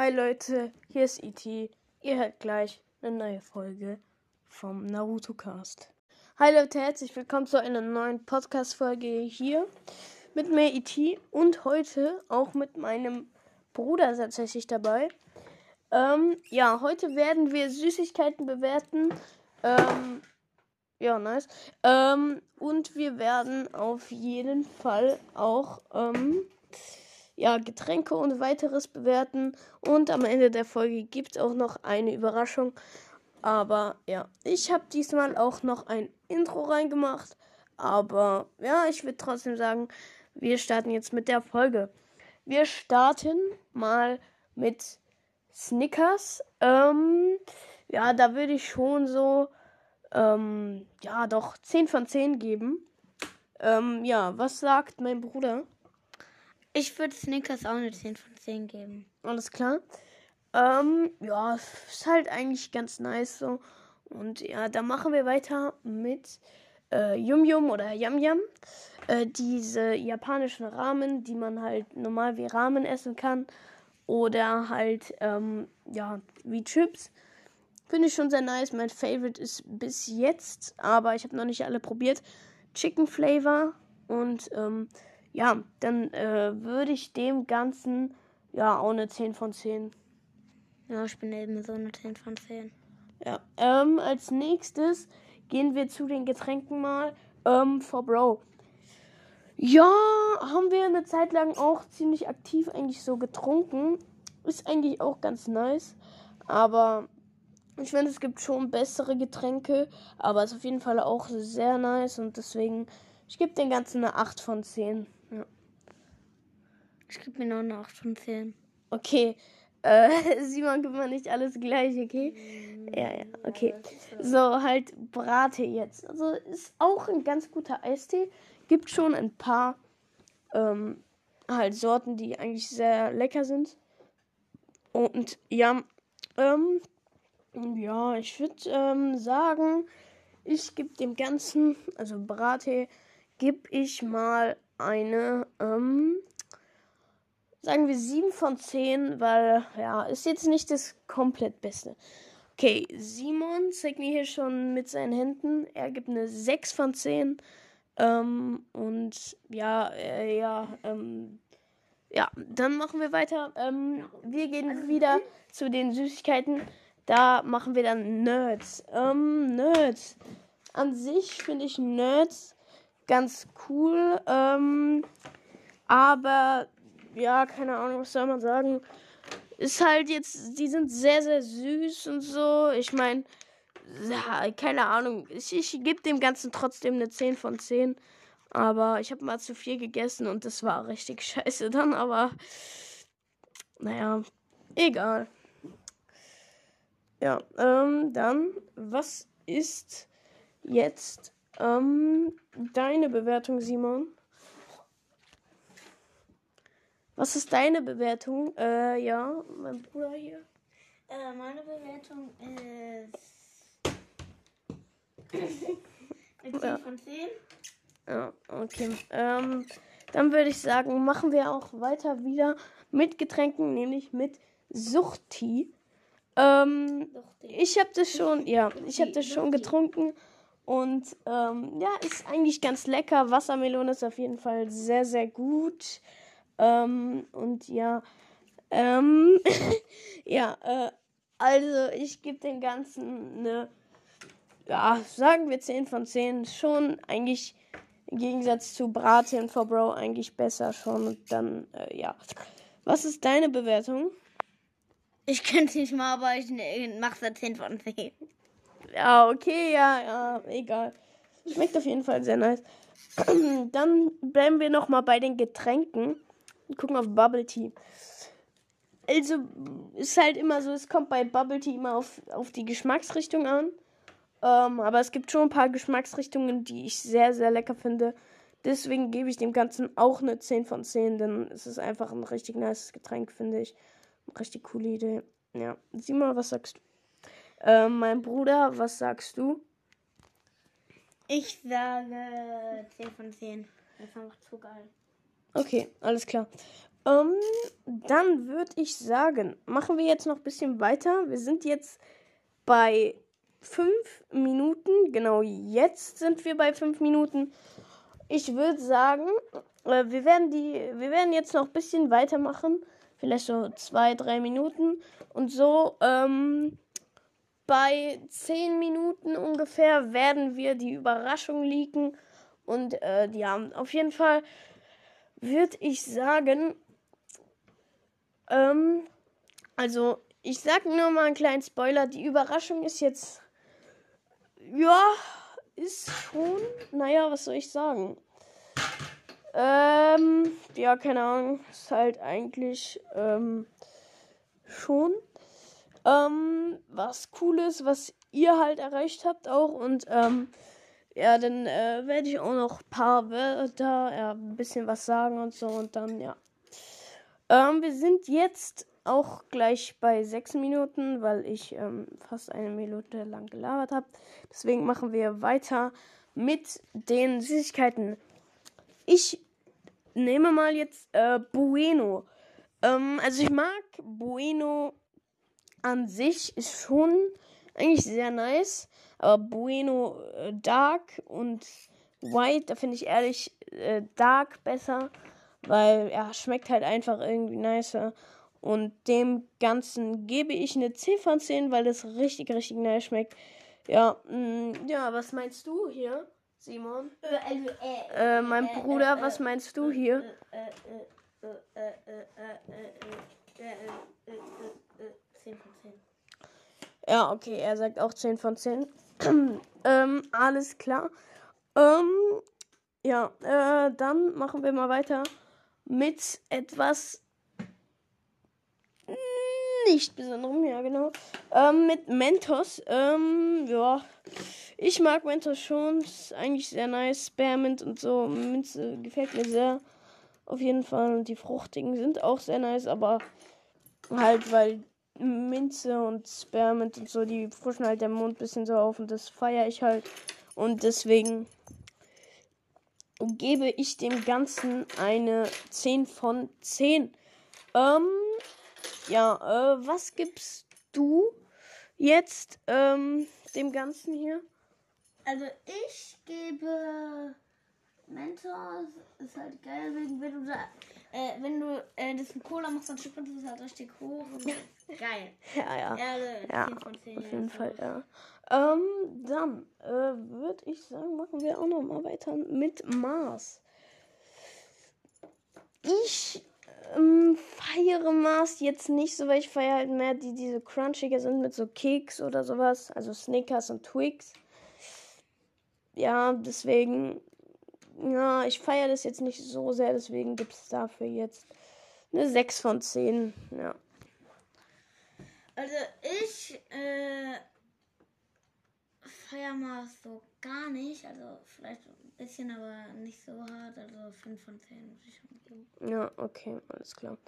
Hi Leute, hier ist E.T. Ihr hört gleich eine neue Folge vom Naruto Cast. Hi Leute, herzlich willkommen zu einer neuen Podcast-Folge hier mit mir E.T. und heute auch mit meinem Bruder tatsächlich dabei. Ähm, ja, heute werden wir Süßigkeiten bewerten. Ähm, ja, nice. Ähm, und wir werden auf jeden Fall auch ähm, ja, Getränke und weiteres bewerten. Und am Ende der Folge gibt es auch noch eine Überraschung. Aber ja, ich habe diesmal auch noch ein Intro reingemacht. Aber ja, ich würde trotzdem sagen, wir starten jetzt mit der Folge. Wir starten mal mit Snickers. Ähm, ja, da würde ich schon so, ähm, ja, doch 10 von 10 geben. Ähm, ja, was sagt mein Bruder? Ich würde Snickers auch eine 10 von 10 geben. Alles klar. Ähm, ja, ist halt eigentlich ganz nice so. Und ja, da machen wir weiter mit äh, Yum Yum oder Yam Yam. Äh, diese japanischen Ramen, die man halt normal wie Ramen essen kann. Oder halt, ähm, ja, wie Chips. Finde ich schon sehr nice. Mein Favorite ist bis jetzt, aber ich habe noch nicht alle probiert. Chicken Flavor. Und ähm, ja, dann äh, würde ich dem Ganzen ja auch eine 10 von 10. Ja, ich bin eben so eine 10 von 10. Ja, ähm, als nächstes gehen wir zu den Getränken mal. Ähm, for Bro. Ja, haben wir eine Zeit lang auch ziemlich aktiv eigentlich so getrunken. Ist eigentlich auch ganz nice. Aber ich finde, es gibt schon bessere Getränke. Aber ist auf jeden Fall auch sehr nice. Und deswegen, ich gebe den Ganzen eine 8 von 10. Ja. Ich gebe mir noch eine 8 von 10. Okay. Äh, Simon gibt mir nicht alles gleich, okay? Ja, ja, okay. So, halt Brate jetzt. Also ist auch ein ganz guter Eistee. Gibt schon ein paar ähm, halt Sorten, die eigentlich sehr lecker sind. Und ja, ähm, ja, ich würde ähm, sagen, ich gebe dem Ganzen, also Brate, gebe ich mal eine, ähm, sagen wir 7 von 10, weil, ja, ist jetzt nicht das komplett Beste. Okay, Simon zeigt mir hier schon mit seinen Händen. Er gibt eine 6 von 10. Ähm, und ja, äh, ja, ähm, ja, dann machen wir weiter. Ähm, wir gehen wieder zu den Süßigkeiten. Da machen wir dann Nerds. Ähm, Nerds. An sich finde ich Nerds ganz cool. Ähm, aber ja, keine Ahnung, was soll man sagen. Ist halt jetzt, die sind sehr, sehr süß und so. Ich meine, ja, keine Ahnung. Ich, ich gebe dem Ganzen trotzdem eine 10 von 10. Aber ich habe mal zu viel gegessen und das war richtig scheiße dann. Aber naja, egal. Ja, ähm, dann, was ist jetzt ähm, deine Bewertung, Simon? Was ist deine Bewertung? Äh, ja, mein Bruder hier. Äh, meine Bewertung ist 10 Ja. von 10. Ja, okay. Ähm, dann würde ich sagen, machen wir auch weiter wieder mit Getränken, nämlich mit Suchti. Ähm, ich habe das schon, ja, ich habe das schon getrunken und ähm, ja, ist eigentlich ganz lecker. Wassermelone ist auf jeden Fall sehr, sehr gut. Ähm, und ja, ähm, ja, äh, also ich gebe den Ganzen eine, ja, sagen wir 10 von 10. Schon eigentlich im Gegensatz zu Braten for Bro eigentlich besser schon. Und dann, äh, ja. Was ist deine Bewertung? Ich könnte nicht mal, aber ich ne, mache da 10 von 10. Ja, okay, ja, ja, egal. Schmeckt auf jeden Fall sehr nice. Dann bleiben wir nochmal bei den Getränken und gucken auf Bubble Tea. Also, ist halt immer so, es kommt bei Bubble Tea immer auf, auf die Geschmacksrichtung an. Ähm, aber es gibt schon ein paar Geschmacksrichtungen, die ich sehr, sehr lecker finde. Deswegen gebe ich dem Ganzen auch eine 10 von 10, denn es ist einfach ein richtig nice Getränk, finde ich. Richtig coole Idee. Ja, sieh mal, was sagst du? Ähm, mein Bruder, was sagst du? Ich sage 10 von 10. Das ist einfach zu geil. Okay, alles klar. Ähm, dann würde ich sagen, machen wir jetzt noch ein bisschen weiter. Wir sind jetzt bei fünf Minuten. Genau jetzt sind wir bei fünf Minuten. Ich würde sagen, äh, wir werden die, wir werden jetzt noch ein bisschen weitermachen. Vielleicht so zwei, drei Minuten. Und so, ähm, bei zehn Minuten ungefähr werden wir die Überraschung leaken. Und äh, ja, auf jeden Fall würde ich sagen, ähm, also ich sag nur mal einen kleinen Spoiler. Die Überraschung ist jetzt, ja, ist schon, naja, was soll ich sagen? Ähm, ja, keine Ahnung, ist halt eigentlich, ähm, schon, ähm, was Cooles, was ihr halt erreicht habt auch und, ähm, ja, dann äh, werde ich auch noch ein paar Wörter, ja, ein bisschen was sagen und so und dann, ja. Ähm, wir sind jetzt auch gleich bei sechs Minuten, weil ich ähm, fast eine Minute lang gelabert habe. Deswegen machen wir weiter mit den Süßigkeiten. Ich nehme mal jetzt äh, Bueno. Ähm, also ich mag Bueno an sich, ist schon eigentlich sehr nice. Aber Bueno äh, Dark und White, da finde ich ehrlich äh, Dark besser, weil er ja, schmeckt halt einfach irgendwie nicer. Und dem Ganzen gebe ich eine 10 von 10, weil das richtig, richtig nice schmeckt. Ja, mh, ja, was meinst du hier, Simon? Äh, mein Bruder, was meinst du hier? 10 von 10. Ja, okay, er sagt auch 10 von 10. ähm, alles klar. Ähm, ja, äh, dann machen wir mal weiter mit etwas nicht besonderem, ja genau. Ähm, mit Mentos, ähm, ja. Ich mag Mentos schon. Ist eigentlich sehr nice. Spearmint und so. Minze gefällt mir sehr. Auf jeden Fall. Und die fruchtigen sind auch sehr nice, aber halt, weil Minze und Spearmint und so, die frischen halt der Mund ein bisschen so auf und das feiere ich halt. Und deswegen gebe ich dem Ganzen eine 10 von 10. Ähm, ja, äh, was gibst du jetzt ähm, dem Ganzen hier? Also ich gebe Mentos, ist halt geil, wenn, wenn du da, äh, wenn du äh, das mit Cola machst, dann schippert es halt richtig hoch. Geil. Ja, ja. Ja, also Ja, 10 von 10. Auf jeden so. Fall, ja. Ähm, dann äh, würde ich sagen, machen wir auch noch mal weiter mit Mars. Ich ähm, feiere Mars jetzt nicht so, weil ich feiere halt mehr die diese crunchiger sind mit so Keks oder sowas, also Snickers und Twix. Ja, deswegen, ja, ich feiere das jetzt nicht so sehr, deswegen gibt es dafür jetzt eine 6 von 10. Ja. Also ich äh, feier mal so gar nicht. Also vielleicht ein bisschen, aber nicht so hart. Also 5 von 10 muss ich schon geben. Ja, okay, alles klar.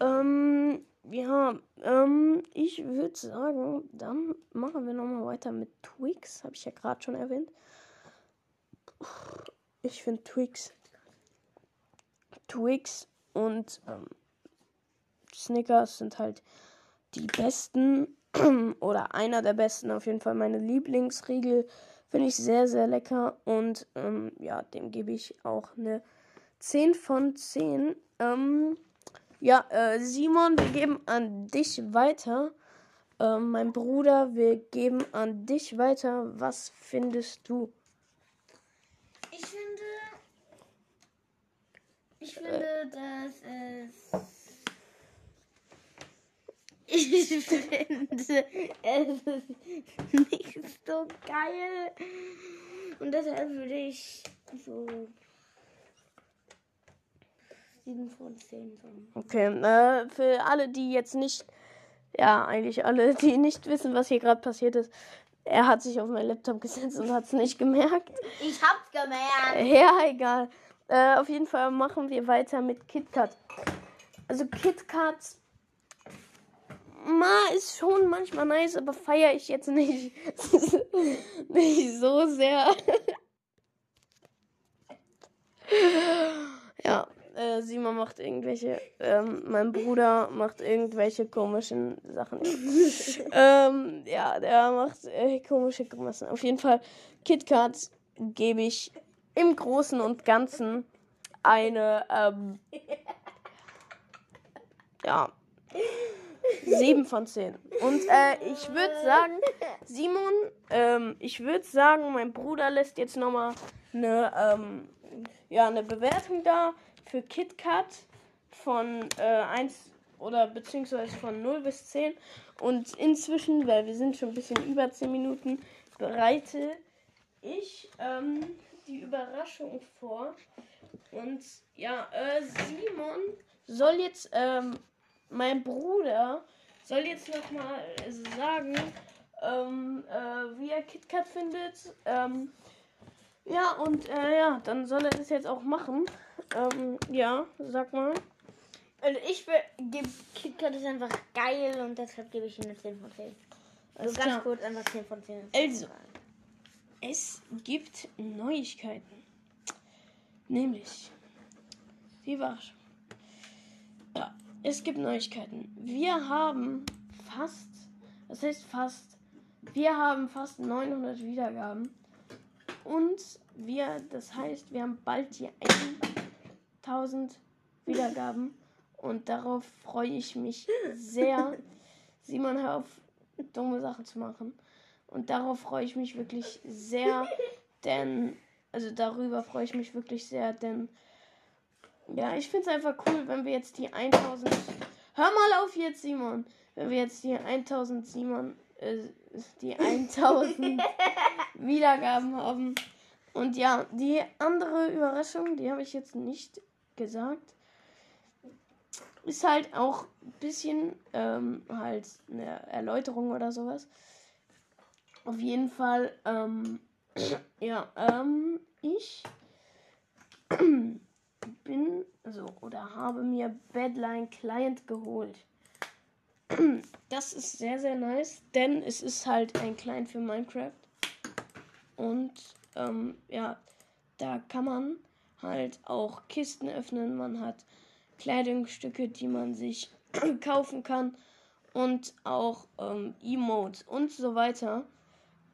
Ähm, ja, ähm, ich würde sagen, dann machen wir nochmal weiter mit Twix. Habe ich ja gerade schon erwähnt. Ich finde Twix. Twix und ähm, Snickers sind halt die besten oder einer der besten, auf jeden Fall meine Lieblingsriegel. Finde ich sehr, sehr lecker und ähm, ja, dem gebe ich auch eine 10 von 10. Ähm, ja, äh, Simon, wir geben an dich weiter. Ähm, mein Bruder, wir geben an dich weiter. Was findest du? Ich finde. Ich finde, dass es. Ich finde, es ist nicht so geil. Und deshalb würde ich so 7 von 10 sagen. Okay, äh, für alle, die jetzt nicht, ja, eigentlich alle, die nicht wissen, was hier gerade passiert ist, er hat sich auf meinen Laptop gesetzt und hat es nicht gemerkt. Ich hab's gemerkt. Ja, egal. Äh, auf jeden Fall machen wir weiter mit KitKat. Also KitKat Ma ist schon manchmal nice, aber feiere ich jetzt nicht, nicht so sehr. ja, äh, Simon macht irgendwelche, ähm, mein Bruder macht irgendwelche komischen Sachen. ähm, ja, der macht äh, komische Grimassen. Auf jeden Fall, KitKat gebe ich im Großen und Ganzen eine, ähm, ja, 7 von 10. Und äh, ich würde sagen, Simon, ähm, ich würde sagen, mein Bruder lässt jetzt nochmal eine, ähm, ja, eine Bewertung da für KitKat von äh, 1 oder beziehungsweise von 0 bis 10. Und inzwischen, weil wir sind schon ein bisschen über 10 Minuten, bereite ich ähm, die Überraschung vor. Und ja, äh, Simon soll jetzt ähm, mein Bruder soll jetzt noch mal sagen, ähm, äh, wie er KitKat findet. Ähm, ja, und äh, ja, dann soll er das jetzt auch machen. Ähm, ja, sag mal. Also ich gebe KitKat ist einfach geil und deshalb gebe ich ihm eine 10 von 10. Also ganz klar. kurz einfach 10 von 10. Also, es gibt Neuigkeiten. Nämlich, wie war's? Ja, es gibt Neuigkeiten. Wir haben fast, das heißt fast, wir haben fast 900 Wiedergaben. Und wir, das heißt, wir haben bald die 1000 Wiedergaben. Und darauf freue ich mich sehr. Simon, hör auf, dumme Sachen zu machen. Und darauf freue ich mich wirklich sehr, denn, also darüber freue ich mich wirklich sehr, denn ja, ich finde es einfach cool, wenn wir jetzt die 1000. Hör mal auf jetzt, Simon. Wenn wir jetzt die 1000 Simon, äh, die 1000 Wiedergaben haben. Und ja, die andere Überraschung, die habe ich jetzt nicht gesagt. Ist halt auch ein bisschen ähm, halt eine Erläuterung oder sowas. Auf jeden Fall, ähm, ja, ähm, ich bin, also, oder habe mir Badline Client geholt. Das ist sehr, sehr nice, denn es ist halt ein Client für Minecraft. Und, ähm, ja, da kann man halt auch Kisten öffnen. Man hat Kleidungsstücke, die man sich kaufen kann. Und auch ähm, Emotes und so weiter.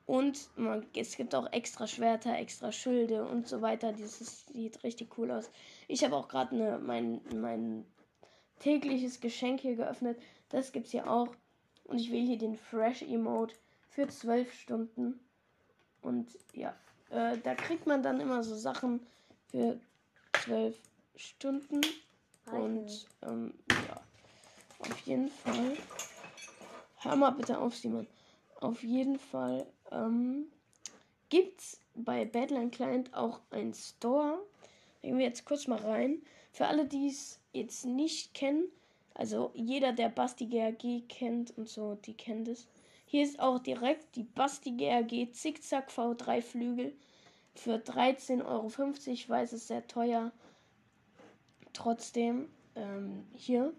Und man, es gibt auch extra Schwerter, extra Schilde und so weiter. Dieses sieht richtig cool aus. Ich habe auch gerade ne, mein, mein tägliches Geschenk hier geöffnet. Das gibt es hier auch. Und ich wähle hier den Fresh Emote für 12 Stunden. Und ja, äh, da kriegt man dann immer so Sachen für 12 Stunden. Und ähm, ja, auf jeden Fall. Hör mal bitte auf, Simon. Auf jeden Fall ähm, gibt es bei Badland Client auch einen Store. Gehen wir jetzt kurz mal rein. Für alle, die es jetzt nicht kennen, also jeder, der Basti GRG kennt und so, die kennt es. Hier ist auch direkt die Basti GRG Zickzack V3 Flügel für 13,50 Euro. Ich weiß, es ist sehr teuer. Trotzdem, ähm, hier.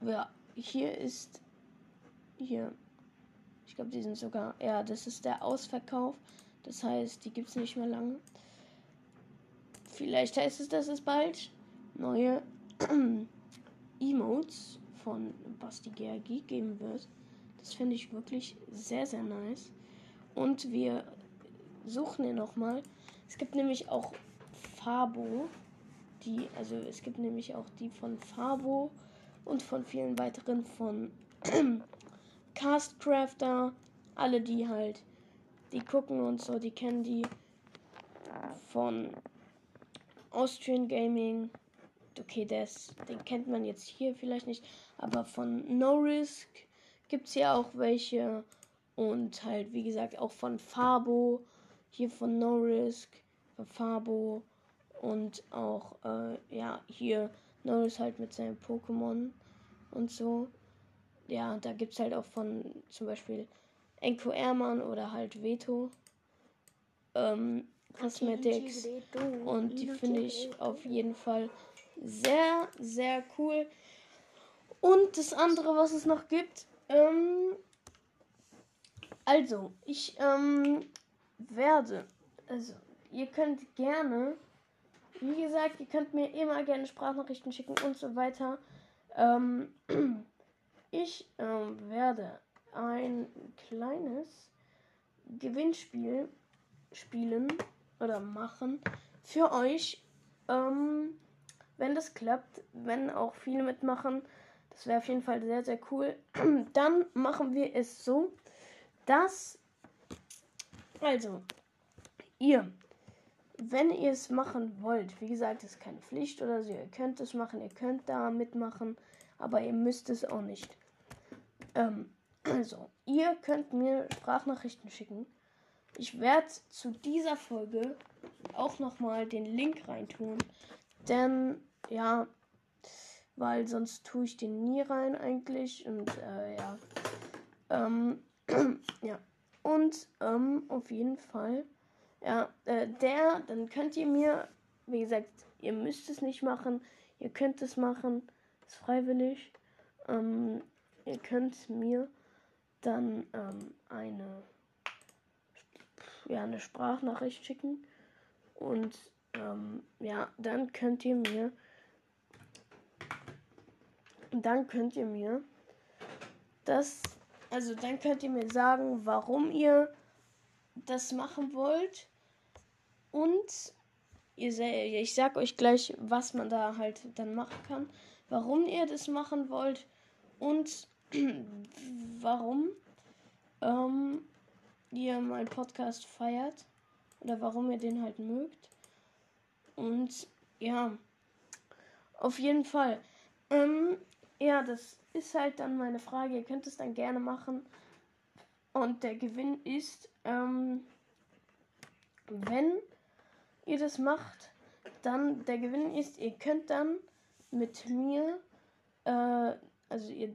Ja, hier ist. Hier ich glaube, die sind sogar. Ja, das ist der Ausverkauf. Das heißt, die gibt es nicht mehr lange. Vielleicht heißt es, dass es bald neue Emotes von Basti GRG geben wird. Das finde ich wirklich sehr, sehr nice. Und wir suchen hier nochmal. Es gibt nämlich auch Fabo. Die, also es gibt nämlich auch die von Fabo und von vielen weiteren von Castcrafter, alle die halt, die gucken und so, die kennen die von Austrian Gaming. Okay, das, den kennt man jetzt hier vielleicht nicht, aber von No Risk gibt es ja auch welche. Und halt, wie gesagt, auch von Fabo, hier von No Risk, von Fabo und auch, äh, ja, hier No Risk halt mit seinem Pokémon und so ja, da gibt es halt auch von zum Beispiel Enko Ermann oder halt Veto ähm, Cosmetics. Und die finde ich auf jeden Fall sehr, sehr cool. Und das andere, was es noch gibt, ähm, also, ich ähm, werde, also, ihr könnt gerne wie gesagt, ihr könnt mir immer gerne Sprachnachrichten schicken und so weiter. Ähm, ich ähm, werde ein kleines Gewinnspiel spielen oder machen für euch. Ähm, wenn das klappt, wenn auch viele mitmachen, das wäre auf jeden Fall sehr, sehr cool. Dann machen wir es so, dass, also, ihr, wenn ihr es machen wollt, wie gesagt, ist keine Pflicht oder so, ihr könnt es machen, ihr könnt da mitmachen, aber ihr müsst es auch nicht. Ähm, also, ihr könnt mir Sprachnachrichten schicken. Ich werde zu dieser Folge auch nochmal den Link reintun. Denn, ja, weil sonst tue ich den nie rein eigentlich. Und, äh, ja. Ähm, ja. Und, ähm, auf jeden Fall, ja, äh, der, dann könnt ihr mir, wie gesagt, ihr müsst es nicht machen. Ihr könnt es machen. Ist freiwillig. Ähm, ihr könnt mir dann ähm, eine, ja, eine Sprachnachricht schicken. Und ähm, ja, dann könnt ihr mir, dann könnt ihr mir das, also dann könnt ihr mir sagen, warum ihr das machen wollt. Und ihr ich sag euch gleich, was man da halt dann machen kann, warum ihr das machen wollt und warum ähm, ihr meinen Podcast feiert oder warum ihr den halt mögt. Und ja, auf jeden Fall. Ähm, ja, das ist halt dann meine Frage. Ihr könnt es dann gerne machen. Und der Gewinn ist, ähm, wenn ihr das macht, dann der Gewinn ist, ihr könnt dann mit mir, äh, also ihr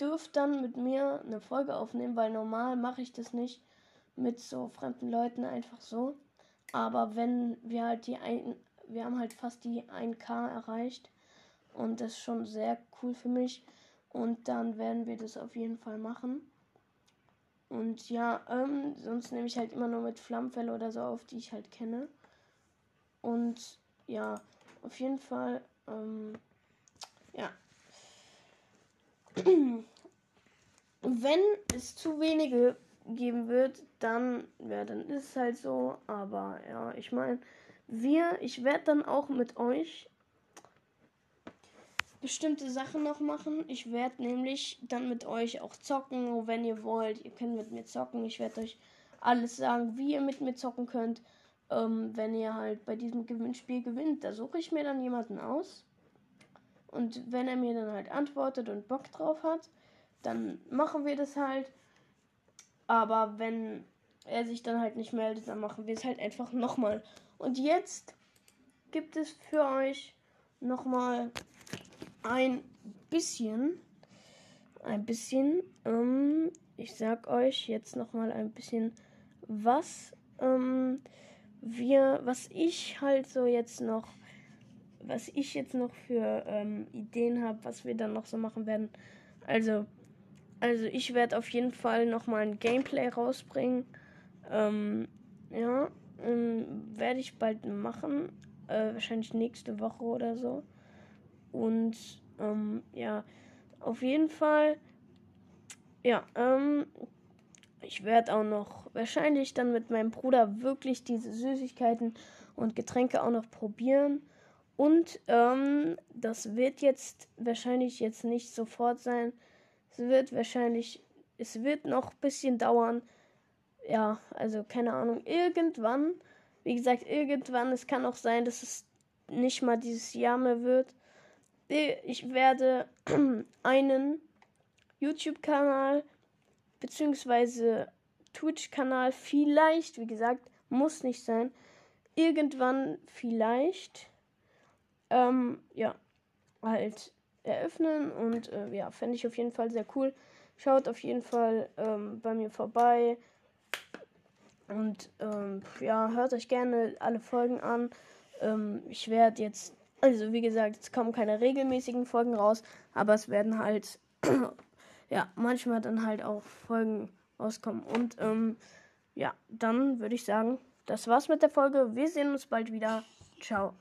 dürft dann mit mir eine Folge aufnehmen, weil normal mache ich das nicht mit so fremden Leuten einfach so. Aber wenn wir halt die ein, wir haben halt fast die 1K erreicht und das ist schon sehr cool für mich. Und dann werden wir das auf jeden Fall machen. Und ja, ähm, sonst nehme ich halt immer nur mit Flammenfälle oder so auf, die ich halt kenne. Und ja, auf jeden Fall, ähm, ja. Wenn es zu wenige geben wird, dann, ja, dann ist es halt so. Aber ja, ich meine, wir, ich werde dann auch mit euch bestimmte Sachen noch machen. Ich werde nämlich dann mit euch auch zocken, wenn ihr wollt. Ihr könnt mit mir zocken. Ich werde euch alles sagen, wie ihr mit mir zocken könnt. Ähm, wenn ihr halt bei diesem Gewinnspiel gewinnt, da suche ich mir dann jemanden aus. Und wenn er mir dann halt antwortet und Bock drauf hat, dann machen wir das halt. Aber wenn er sich dann halt nicht meldet, dann machen wir es halt einfach nochmal. Und jetzt gibt es für euch nochmal ein bisschen, ein bisschen, ähm, ich sag euch jetzt nochmal ein bisschen, was ähm, wir, was ich halt so jetzt noch, was ich jetzt noch für ähm, Ideen habe, was wir dann noch so machen werden. Also, also ich werde auf jeden Fall nochmal ein Gameplay rausbringen. Ähm, ja, ähm, werde ich bald machen. Äh, wahrscheinlich nächste Woche oder so. Und ähm, ja, auf jeden Fall. Ja, ähm, ich werde auch noch wahrscheinlich dann mit meinem Bruder wirklich diese Süßigkeiten und Getränke auch noch probieren. Und ähm, das wird jetzt wahrscheinlich jetzt nicht sofort sein. Es wird wahrscheinlich, es wird noch ein bisschen dauern. Ja, also keine Ahnung, irgendwann, wie gesagt, irgendwann, es kann auch sein, dass es nicht mal dieses Jahr mehr wird. Ich werde einen YouTube-Kanal beziehungsweise Twitch-Kanal vielleicht, wie gesagt, muss nicht sein, irgendwann vielleicht, ähm, ja, halt eröffnen und äh, ja, fände ich auf jeden Fall sehr cool. Schaut auf jeden Fall ähm, bei mir vorbei und ähm, ja, hört euch gerne alle Folgen an. Ähm, ich werde jetzt, also wie gesagt, es kommen keine regelmäßigen Folgen raus, aber es werden halt, ja, manchmal dann halt auch Folgen rauskommen. Und ähm, ja, dann würde ich sagen, das war's mit der Folge. Wir sehen uns bald wieder. Ciao.